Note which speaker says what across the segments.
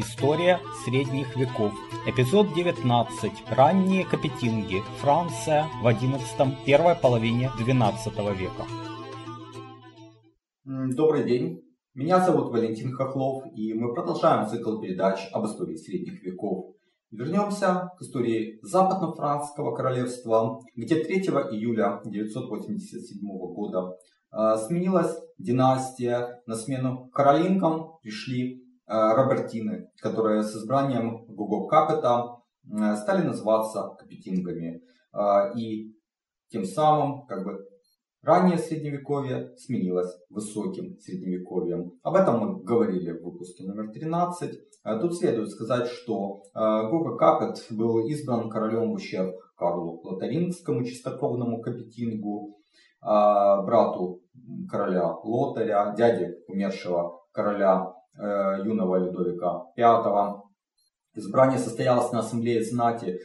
Speaker 1: История средних веков. Эпизод 19. Ранние капетинги. Франция в 11 первой половине 12 века.
Speaker 2: Добрый день. Меня зовут Валентин Хохлов, и мы продолжаем цикл передач об истории средних веков. Вернемся к истории Западно-Французского королевства, где 3 июля 987 года э, сменилась династия, на смену Каролинкам пришли Робертины, которые с избранием Гуго Капета э, стали называться капетингами. Э, и тем самым как бы раннее средневековье сменилось высоким средневековьем. Об этом мы говорили в выпуске номер 13. Тут следует сказать, что Гуго Капет был избран королем в ущерб Карлу Лотарингскому чистокровному капетингу, брату короля Лотаря, дяде умершего короля Э, юного Людовика V. Избрание состоялось на ассамблее знати, э,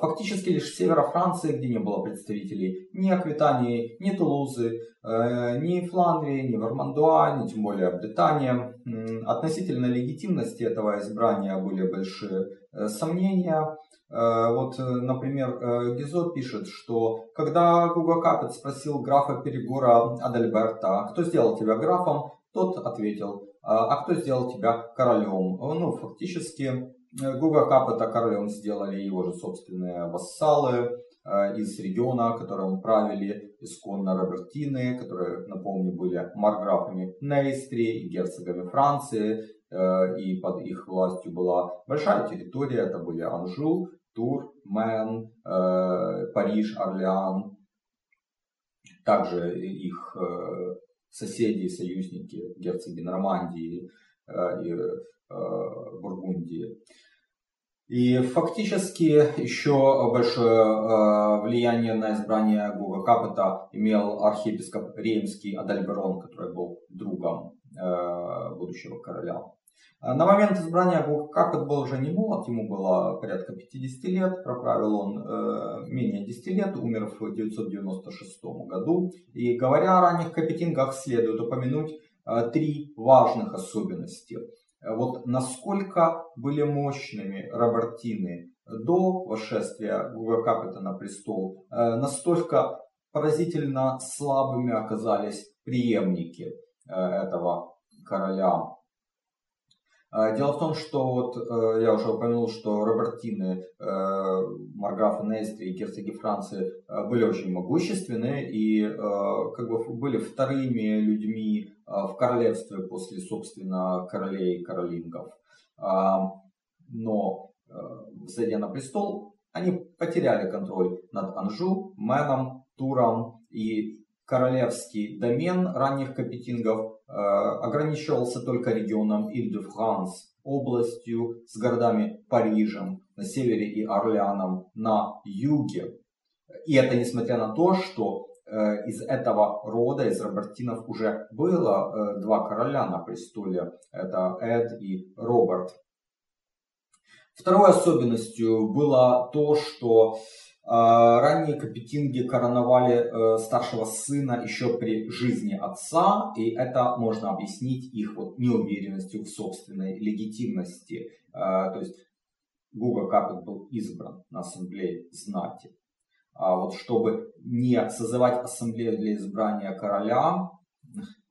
Speaker 2: фактически лишь севера Франции, где не было представителей ни Аквитании, ни Тулузы, э, ни Фландрии, ни Вармандуа, ни тем более Британия. Относительно легитимности этого избрания были большие сомнения. Вот, например, Гизо пишет, что когда Гуго Капет спросил графа Перегора Адальберта, кто сделал тебя графом, тот ответил, а, а кто сделал тебя королем? Ну, фактически, э, Гуга Капета королем сделали его же собственные вассалы э, из региона, которым правили исконно Робертины, которые, напомню, были марграфами Нейстри и герцогами Франции, э, и под их властью была большая территория, это были Анжу, Тур, Мен, Париж, Орлеан, также их соседи и союзники, герцоги Нормандии э, и э, Бургундии. И фактически еще большое э, влияние на избрание Гуга Капета имел архиепископ Реймский Адальберон, который был другом будущего короля. А на момент избрания Капет был уже не молод, ему было порядка 50 лет, проправил он э, менее 10 лет, умер в 1996 году. И говоря о ранних капетингах, следует упомянуть э, три важных особенности. Вот насколько были мощными Робертины до восшествия Гуга на престол, э, настолько поразительно слабыми оказались преемники э, этого короля дело в том, что вот э, я уже упомянул, что Робертины, э, Марграфа Нестри и герцоги Франции э, были очень могущественны и как бы были вторыми людьми в королевстве после, собственно, королей королингов. А, но, взойдя на престол, они потеряли контроль над Анжу, Меном, Туром и королевский домен ранних капетингов э, ограничивался только регионом Иль-де-Франс, областью с городами Парижем на севере и Орлеаном на юге. И это несмотря на то, что э, из этого рода, из Робертинов, уже было э, два короля на престоле. Это Эд и Роберт. Второй особенностью было то, что ранние капетинги короновали э, старшего сына еще при жизни отца, и это можно объяснить их вот неуверенностью в собственной легитимности. А, то есть Гуга Капет был избран на ассамблее знати. А вот чтобы не созывать ассамблею для избрания короля,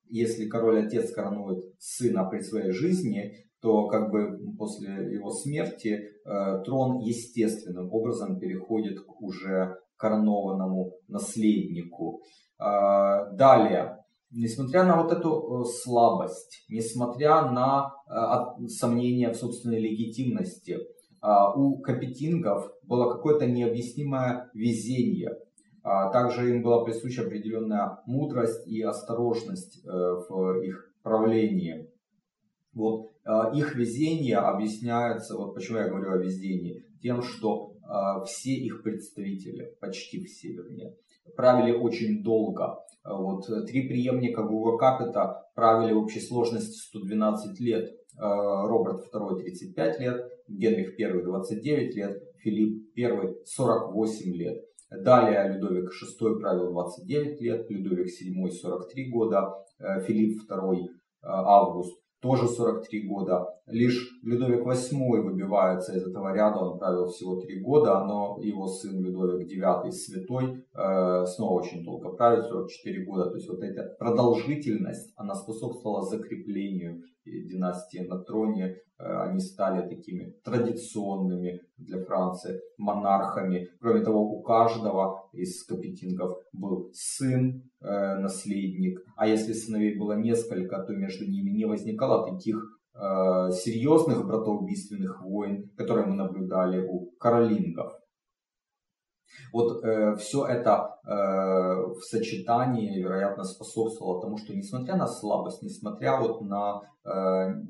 Speaker 2: если король-отец коронует сына при своей жизни, то как бы после его смерти э, трон естественным образом переходит к уже коронованному наследнику. Э, далее, несмотря на вот эту э, слабость, несмотря на э, сомнения в собственной легитимности, э, у капетингов было какое-то необъяснимое везение. А также им была присуща определенная мудрость и осторожность в их правлении. Вот а, их везение объясняется, вот почему я говорю о везении, тем, что а, все их представители, почти все вернее, правили очень долго. А, вот, три преемника Гуга Капета правили в общей сложности 112 лет. Роберт II 35 лет, Генрих I 29 лет, Филипп I 48 лет. Далее Людовик VI правил 29 лет, Людовик VII 43 года, Филипп II Август тоже 43 года. Лишь Людовик VIII выбивается из этого ряда, он правил всего 3 года, но его сын Людовик IX Святой э, снова очень долго правит, 44 года. То есть вот эта продолжительность, она способствовала закреплению династии на троне. Э, они стали такими традиционными для Франции монархами. Кроме того, у каждого из капетингов был сын, э, наследник. А если сыновей было несколько, то между ними не возникало таких серьезных братоубийственных войн, которые мы наблюдали у каролингов. Вот э, все это э, в сочетании, вероятно, способствовало тому, что несмотря на слабость, несмотря вот на э,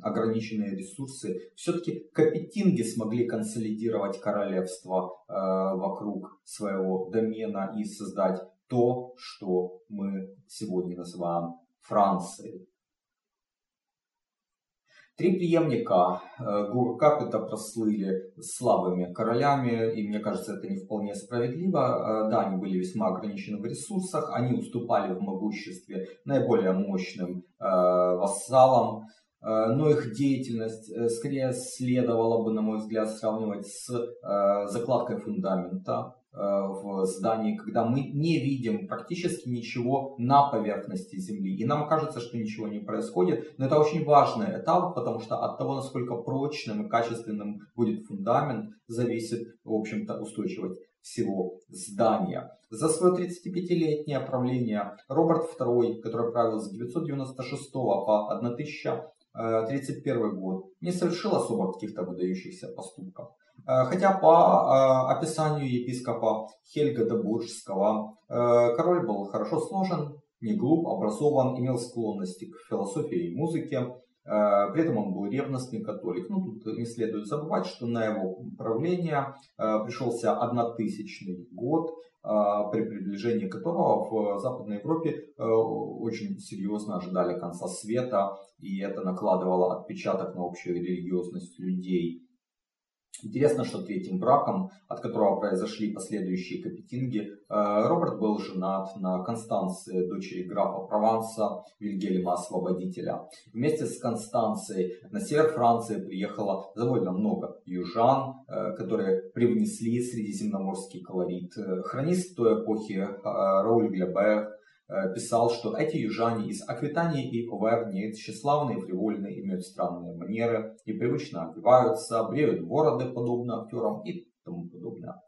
Speaker 2: ограниченные ресурсы, все-таки капетинги смогли консолидировать королевство э, вокруг своего домена и создать то, что мы сегодня называем Францией. Три преемника э, Гуру Капита прослыли слабыми королями, и мне кажется, это не вполне справедливо. Э, да, они были весьма ограничены в ресурсах, они уступали в могуществе наиболее мощным э, вассалам, но их деятельность скорее следовало бы, на мой взгляд, сравнивать с закладкой фундамента в здании, когда мы не видим практически ничего на поверхности Земли. И нам кажется, что ничего не происходит. Но это очень важный этап, потому что от того, насколько прочным и качественным будет фундамент, зависит, в общем-то, устойчивость всего здания. За свое 35-летнее правление Роберт II, который правил с 996 по 1031 год, не совершил особо каких-то выдающихся поступков. Э, хотя по э, описанию епископа Хельга Добуржского э, король был хорошо сложен, не глуп, образован, имел склонности к философии и музыке, при этом он был ревностный католик. Ну, тут не следует забывать, что на его правление пришелся однотысячный год, при приближении которого в Западной Европе очень серьезно ожидали конца света, и это накладывало отпечаток на общую религиозность людей. Интересно, что третьим браком, от которого произошли последующие капетинги, э, Роберт был женат на Констанции, дочери графа Прованса Вильгельма Освободителя. Вместе с Констанцией на север Франции приехало довольно много южан, э, которые привнесли средиземноморский колорит. Э, хронист той эпохи Рауль Глебер Э, писал, что эти южане из Аквитании и Оверни тщеславные, фривольные, имеют странные манеры, непривычно одеваются, бреют бороды, подобно актерам и тому подобное.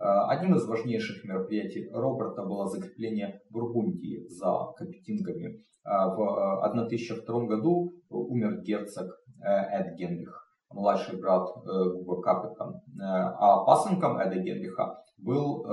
Speaker 2: Э, одним из важнейших мероприятий Роберта было закрепление Бургундии за капетингами. Э, в 1002 году умер герцог Эд Генрих, младший брат Гуга Капета, а пасынком Эда Генриха был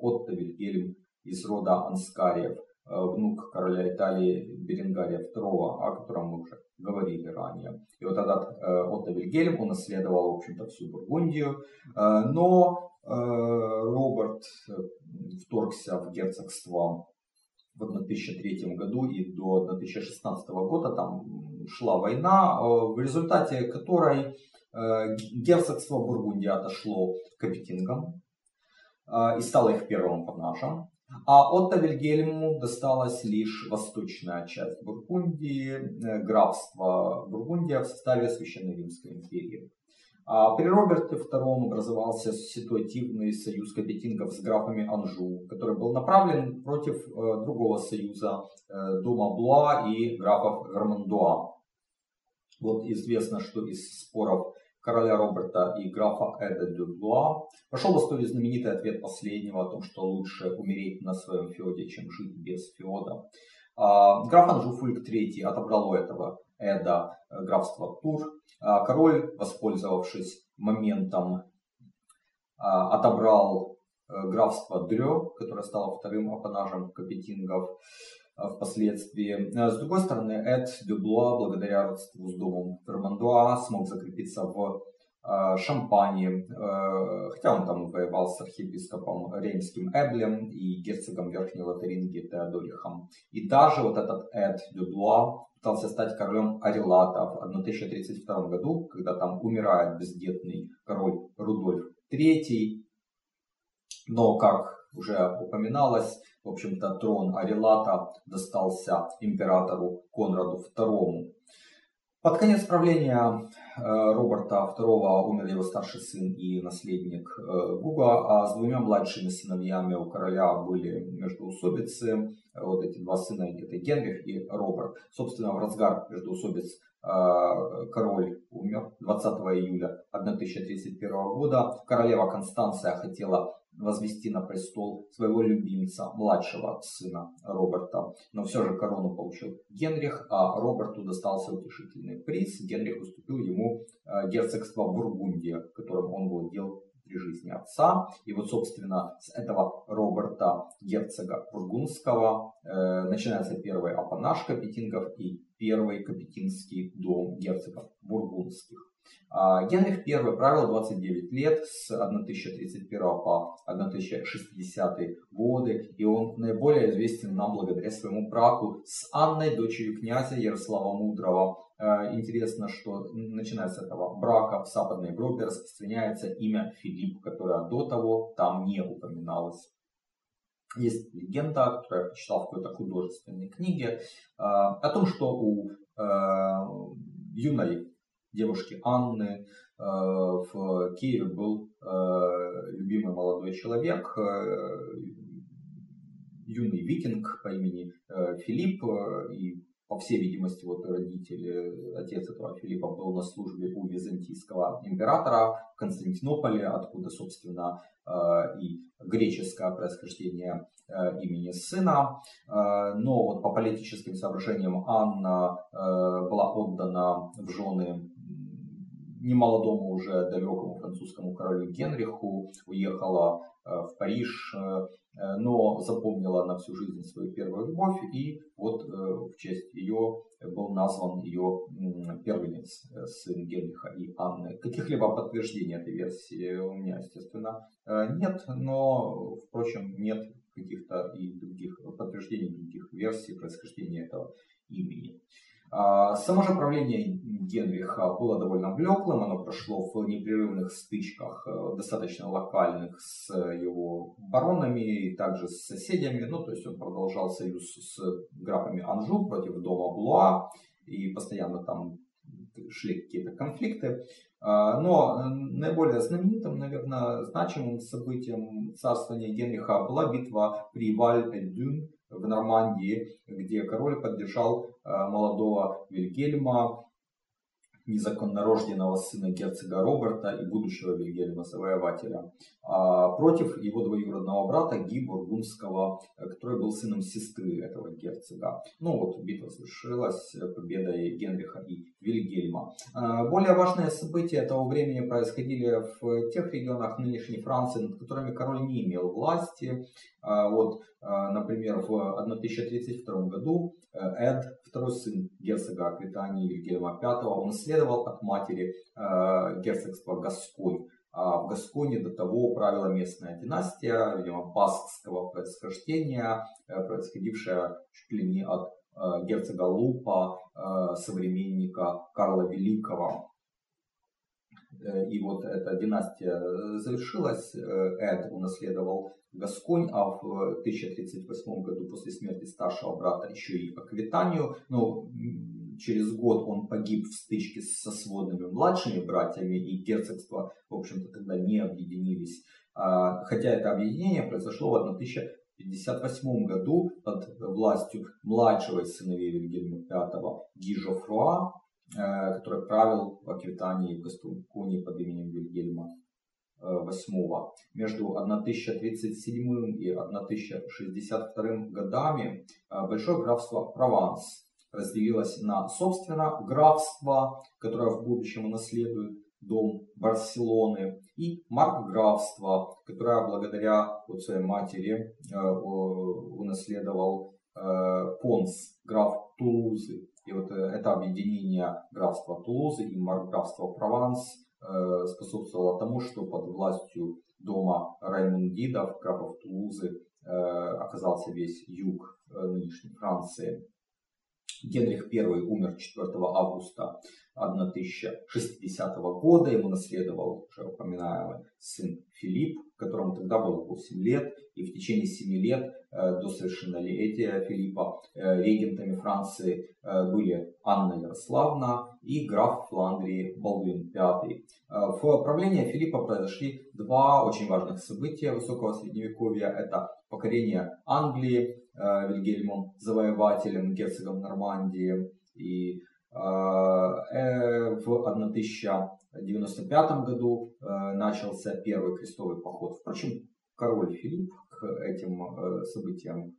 Speaker 2: Отто Вильгельм из рода Анскариев – Э, внук короля Италии Беренгария II, о котором мы уже говорили ранее. И вот этот э, Отто Вильгельм, он наследовал, в общем-то, всю Бургундию, э, но Роберт вторгся в герцогство в 1003 году и до 1016 года там шла война, в результате которой герцогство Бургундия отошло к капетингам и стало их первым панажем. А Отто Вильгельму досталась лишь восточная часть Бургундии, э, графство Бургундия в составе Священной Римской империи. А при Роберте II образовался ситуативный союз капетингов с графами Анжу, который был направлен против э, другого союза э, дома Блуа и графов Гармандуа. Вот известно, что из споров короля Роберта и графа Эда Дюблуа. Пошел в историю знаменитый ответ последнего о том, что лучше умереть на своем феоде, чем жить без феода. А, граф Анжуфульк III отобрал у этого Эда э, графство Тур. А, король, воспользовавшись моментом, а, отобрал э, графство Дрё, которое стало вторым апанажем капетингов. А, впоследствии. А, с другой стороны, Эд Дюблуа, благодаря родству с домом Фермандуа, смог закрепиться в а, Шампании, хотя он там воевал с архиепископом Реймским Эблем и герцогом Верхней Лотарингии Теодорихом. И даже вот этот Эд Дюблуа пытался стать королем Арилата в 1032 году, когда там умирает бездетный король Рудольф III. Но, как уже упоминалось, в общем-то, трон Арилата достался императору Конраду II. Под конец правления э, Роберта II умер его старший сын и наследник э, Гуга, а с двумя младшими сыновьями у короля были междоусобицы. Вот эти два сына, это Генрих и Роберт. Собственно, в разгар междоусобиц э, король умер 20 июля 1031 года. Королева Констанция хотела возвести на престол своего любимца, младшего сына Роберта. Но все же корону получил Генрих, а Роберту достался утешительный приз. Генрих уступил ему э, герцогство Бургундия, которым он владел при жизни отца. И вот, собственно, с этого Роберта, герцога Бургундского, э, начинается первый апанаж Капетингов и первый Капетинский дом герцогов Бургундских. А, Генрих I правил 29 лет с 1031 по 1060 годы, и он наиболее известен нам благодаря своему браку с Анной, дочерью князя Ярослава Мудрого. А, интересно, что начиная с этого брака в Западной Европе распространяется имя Филипп, которое до того там не упоминалось. Есть легенда, которую я прочитал в какой-то художественной книге, а, о том, что у юной девушки Анны. Э, в Киеве был э, любимый молодой человек, э, юный викинг по имени Филипп, и по всей видимости, вот родители, отец этого Филиппа был на службе у византийского императора в Константинополе, откуда, собственно, и греческое происхождение имени сына. Но вот по политическим соображениям Анна была отдана в жены немолодому уже далекому французскому королю Генриху, уехала э, в Париж, э, э, но запомнила на всю жизнь свою первую любовь, и вот в честь ее был назван ее первенец, сын Генриха и Анны. Каких-либо подтверждений этой версии у меня, естественно, нет, но, впрочем, нет каких-то и других подтверждений других версий происхождения этого имени. А, само же правление Генриха было довольно блеклым, оно прошло в непрерывных стычках, э, достаточно локальных с его баронами и также с соседями. Ну, то есть он продолжал союз с графами Анжу против дома Блуа, и постоянно там шли какие-то конфликты. А, но наиболее знаменитым, наверное, значимым событием царствования Генриха была битва при Валь-Эдюн, в Нормандии, где король поддержал э, молодого Вильгельма, незаконнорожденного сына герцога Роберта и будущего Вильгельма Завоевателя, а против его двоюродного брата Ги Бургундского, который был сыном сестры этого герцога. Ну вот, битва завершилась победой Генриха и Вильгельма. Более важные события того времени происходили в тех регионах нынешней Франции, над которыми король не имел власти. А, вот, а, например, в 1032 году э, Эд, второй сын герцога Аквитании Вильгельма V, он следовал от матери э, герцогства Гасконь. А в Гасконе до того правила местная династия, видимо, баскского происхождения, э, происходившая чуть ли не от герцога Лупа, современника Карла Великого. И вот эта династия завершилась, Эд унаследовал Гасконь, а в 1038 году после смерти старшего брата еще и Аквитанию. Но через год он погиб в стычке со сводными младшими братьями, и герцогства, в общем-то, тогда не объединились. А, хотя это объединение произошло в 1058 году под властью младшего из сыновей Вильгельма V Гижо Фруа, э, который правил в Аквитании и в Гасконии под именем Вильгельма VIII. Между 1037 и 1062 годами э, Большое графство Прованс разделилось на, собственно, графство, которое в будущем унаследует дом Барселоны, и маркграфство, которое благодаря вот своей матери э, унаследовал э, Понс, граф Тулузы. И вот это объединение графства Тулузы и маркграфства Прованс способствовало тому, что под властью дома Раймундидов, графов Тулузы, э, оказался весь юг э, нынешней Франции. Генрих I умер 4 августа 1060 года. Ему наследовал уже упоминаемый сын Филипп, которому тогда было 8 лет. И в течение семи лет до совершеннолетия Филиппа регентами Франции были Анна Ярославна и граф Фландрии Балдуин V. В правлении Филиппа произошли два очень важных события высокого средневековья. Это покорение Англии Вильгельмом Завоевателем, герцогом Нормандии и в 1095 году начался первый крестовый поход. Впрочем, король Филипп к этим событиям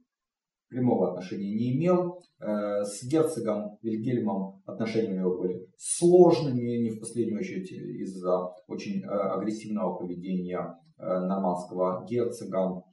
Speaker 2: прямого отношения не имел. С герцогом Вильгельмом отношения у него были сложными, не в последнюю очередь из-за очень агрессивного поведения нормандского герцога.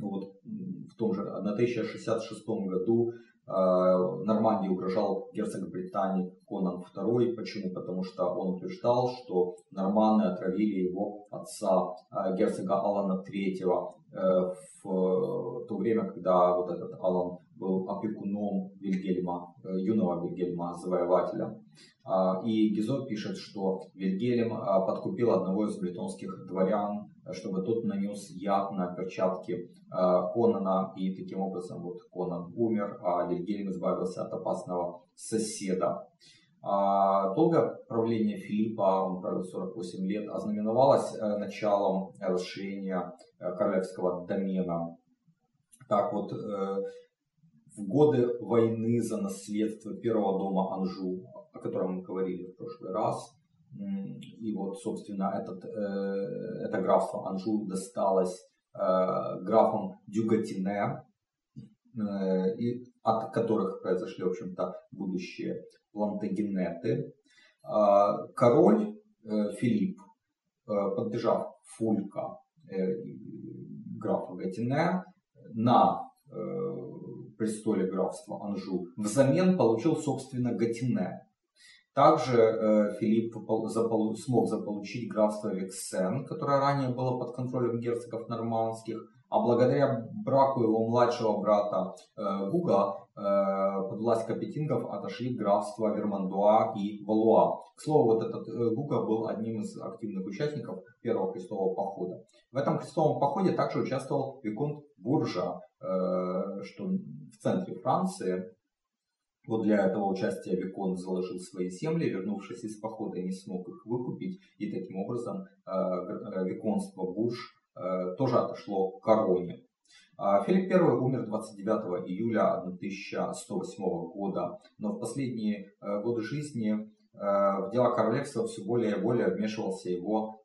Speaker 2: Вот в том же 1066 году Э, Нормандии угрожал герцог Британии Конан II. Почему? Потому что он утверждал, что норманы отравили его отца, э, герцога Алана III, э, в то время, когда вот этот Алан был опекуном Вильгельма, юного Вильгельма, завоевателя. И Гизо пишет, что Вильгельм подкупил одного из бретонских дворян чтобы тот нанес яд на перчатки э, Конана, и таким образом вот Конан умер, а Вильгельм избавился от опасного соседа. А, долгое правление Филиппа, он правил 48 лет, ознаменовалось э, началом расширения э, королевского домена. Так вот, в годы войны за наследство первого дома Анжу, о котором мы говорили в прошлый раз, и вот, собственно, этот, э, это графство Анжу досталось э, графам Дюгатине, э, и от которых произошли, в общем-то, будущие плантагенеты. Король Филипп, поддержав Фулька графа Гатине на престоле графства Анжу, взамен получил, собственно, Гатине, также э, Филипп смог заполучить графство Виксен, которое ранее было под контролем герцогов нормандских, а благодаря браку его младшего брата э, Гуга э, под власть капетингов отошли графства Вермандуа и Валуа. К слову, вот этот Гуга был одним из активных участников первого крестового похода. В этом крестовом походе также участвовал Виконт Буржа, что в центре Франции вот для этого участия Викон заложил свои земли, вернувшись из похода, не смог их выкупить, и таким образом э, э, виконство Бурж э, тоже отошло к короне. А Филипп I умер 29 июля 1108 года, но в последние годы жизни в дела королевства все более и более вмешивался его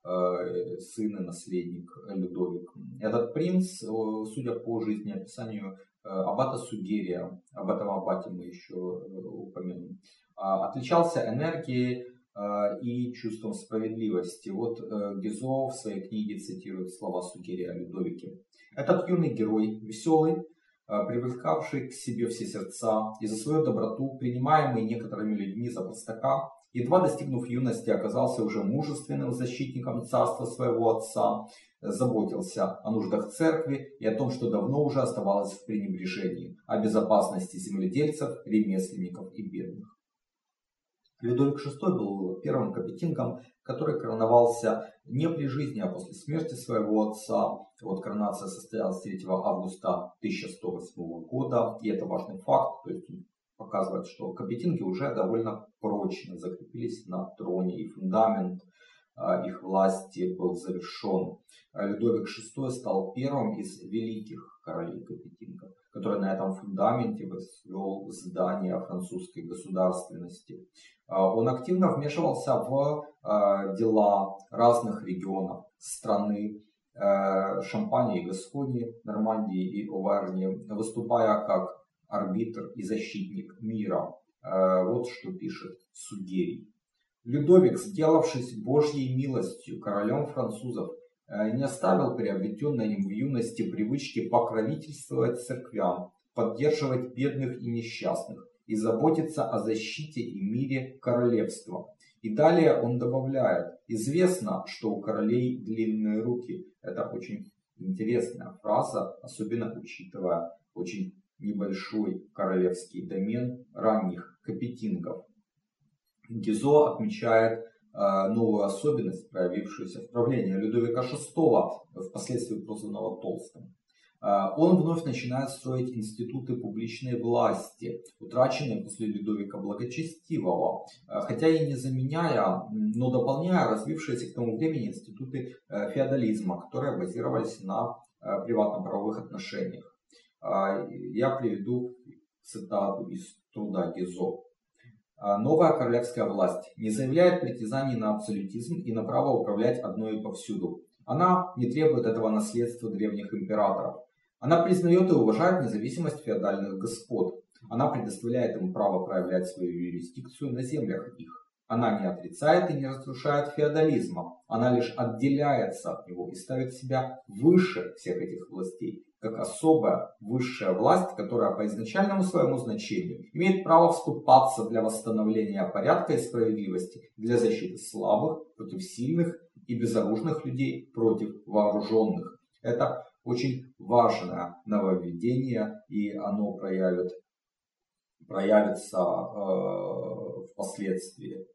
Speaker 2: сын и наследник Людовик. Этот принц, судя по жизнеописанию аббата Сугерия, об этом аббате мы еще э, упомянем, а, отличался энергией э, и чувством справедливости. Вот Гизо в своей книге цитирует слова Сугерия о Людовике. Этот юный герой, веселый, привлекавший к себе все сердца и за свою доброту, принимаемый некоторыми людьми за простака, едва достигнув юности, оказался уже мужественным защитником царства своего отца заботился о нуждах церкви и о том, что давно уже оставалось в пренебрежении, о безопасности земледельцев, ремесленников и бедных. Людовик VI был первым капетингом, который короновался не при жизни, а после смерти своего отца. Вот коронация состоялась 3 августа 1108 года, и это важный факт, то есть показывает, что капетинги уже довольно прочно закрепились на троне, и фундамент их власти был завершен. А Людовик VI стал первым из великих королей Капетингов, который на этом фундаменте возвел здание французской государственности. А, он активно вмешивался в дела разных регионов страны, Шампании и Гаскони, Нормандии и Оварни, выступая как арбитр и защитник мира. Вот что пишет Сугерий. Людовик, сделавшись Божьей милостью королем французов, э, не оставил приобретенной им в юности привычки покровительствовать церквям, поддерживать бедных и несчастных и заботиться о защите и мире королевства. И далее он добавляет, известно, что у королей длинные руки. Это очень интересная фраза, особенно учитывая очень небольшой королевский домен ранних капетингов. Гизо отмечает э, новую особенность, проявившуюся в правлении Людовика VI, впоследствии прозванного Толстым. он вновь начинает строить институты публичной власти, утраченные после Людовика Благочестивого, хотя и не заменяя, но дополняя развившиеся к тому времени институты феодализма, которые базировались на приватно-правовых отношениях. Я приведу цитату из труда Гизо. Новая королевская власть не заявляет притязаний на абсолютизм и на право управлять одной и повсюду. Она не требует этого наследства древних императоров. Она признает и уважает независимость феодальных господ. Она предоставляет им право проявлять свою юрисдикцию на землях их. Она не отрицает и не разрушает феодализма. Она лишь отделяется от него и ставит себя выше всех этих властей как особая высшая власть, которая по изначальному своему значению имеет право вступаться для восстановления порядка и справедливости, для защиты слабых против сильных и безоружных людей против вооруженных. Это очень важное нововведение, и оно проявит, проявится э, впоследствии.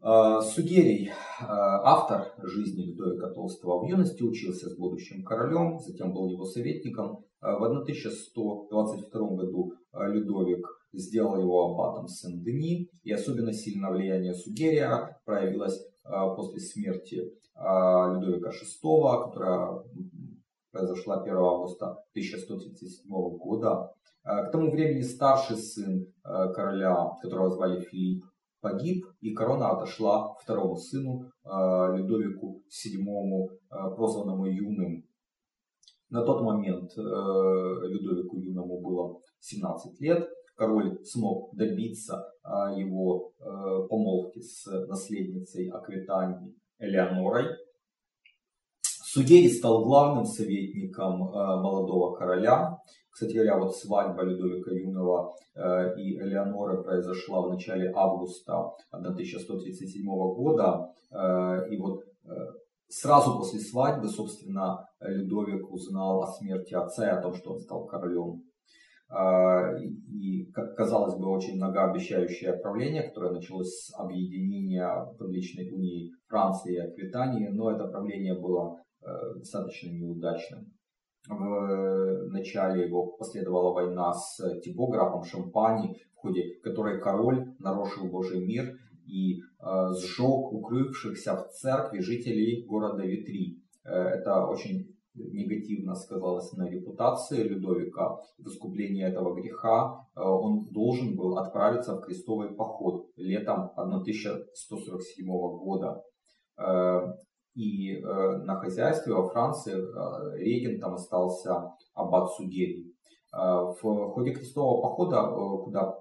Speaker 2: Э, Сугерий, э, автор жизни Людовика Толстого, в юности учился с будущим королем, затем был его советником. В 1122 году Людовик сделал его аббатом Сен-Дени, и особенно сильное влияние Сугерия проявилось после смерти Людовика VI, которая произошла 1 августа 1137 года. К тому времени старший сын короля, которого звали Филипп, погиб, и корона отошла второму сыну э, Людовику VII, э, прозванному Юным. На тот момент э, Людовику Юному было 17 лет. Король смог добиться его помолвки с наследницей Аквитании Элеонорой. Сугерий стал главным советником молодого короля. Кстати говоря, вот свадьба Людовика Юного э, и Элеоноры произошла в начале августа 1137 года. Э, и вот э, сразу после свадьбы, собственно, Людовик узнал о смерти отца и о том, что он стал королем. И, казалось бы, очень многообещающее правление, которое началось с объединения публичной унии Франции и Аквитании, но это правление было достаточно неудачным. В начале его последовала война с Тибо, графом Шампани, в ходе которой король нарушил Божий мир и э, сжег укрывшихся в церкви жителей города Витри. Э, это очень негативно сказалось на репутации Людовика. В искупление этого греха э, он должен был отправиться в крестовый поход летом 1147 года. И э, на хозяйстве во Франции э, регентом остался аббат Сугерий. Э, в ходе крестового похода, э, куда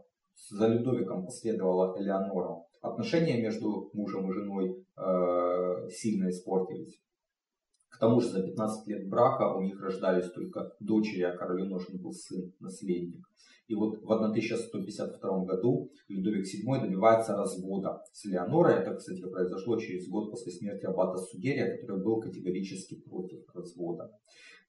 Speaker 2: за Людовиком последовала Элеонора, отношения между мужем и женой э, сильно испортились. К тому же за 15 лет брака у них рождались только дочери, а королю нужен был сын, наследник. И вот в 1152 году Людовик VII добивается развода с Леонорой. Это, кстати, произошло через год после смерти аббата Сугерия, который был категорически против развода.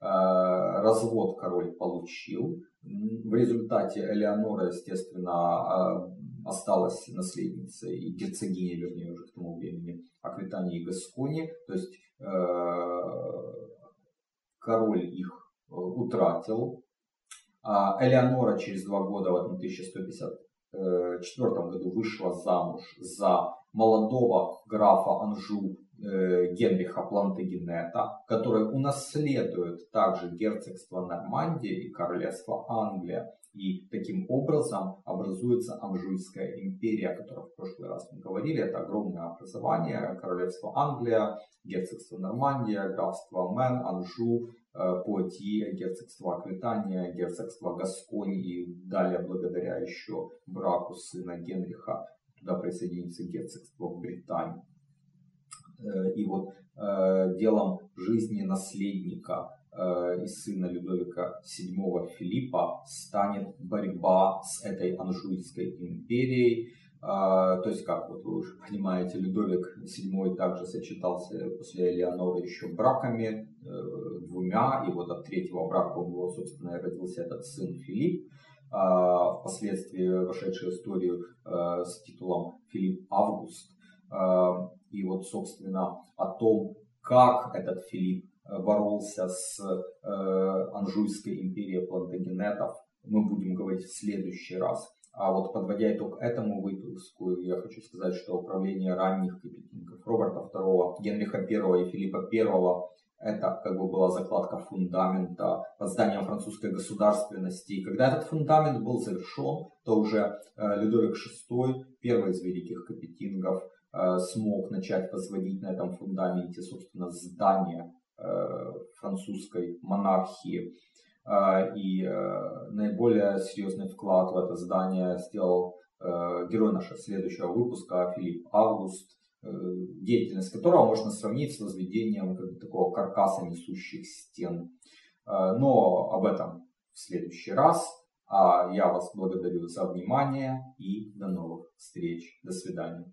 Speaker 2: Э, развод король получил. В результате Элеонора, естественно, э, осталась наследницей и герцогиней, вернее, уже к тому времени, Аквитании и Гаскони. То есть э, король их утратил, Элеонора через два года, в 1154 году, вышла замуж за молодого графа Анжу. э, Генриха Плантагенета, который унаследует также герцогство Нормандия и королевство Англия. И таким образом образуется Анжуйская империя, о которой в прошлый раз мы говорили. Это огромное образование. Королевство Англия, герцогство Нормандия, графство Мен, Анжу, Э, Пуатье, герцогство Аквитания, герцогство Гасконь и далее благодаря еще браку сына Генриха туда присоединится герцогство Британии. Э, и вот э, делом жизни наследника и сына Людовика VII Филиппа станет борьба с этой Анжуйской империей, то есть, как вот вы уже понимаете, Людовик VII также сочетался после Элеоноры еще браками э, двумя, и вот от третьего брака у него, собственно, родился этот сын Филипп, э, впоследствии вошедший в историю э, с титулом Филипп Август. Э, и вот, собственно, о том, как этот Филипп боролся с Анжуйской империей плантагенетов, мы будем говорить в следующий раз. А вот подводя итог этому выпуску, я хочу сказать, что управление ранних капитингов Роберта II, Генриха I и Филиппа I это как бы была закладка фундамента под зданием французской государственности. И когда этот фундамент был завершен, то уже э, Людовик VI, первый из великих капетингов, э, смог начать возводить на этом фундаменте, собственно, здание э, французской монархии. И наиболее серьезный вклад в это здание сделал герой нашего следующего выпуска Филипп Август, Э, деятельность которого можно сравнить с возведением как бы, такого каркаса несущих стен. Э, но об этом в следующий раз. А я вас благодарю за внимание и до новых встреч. До свидания.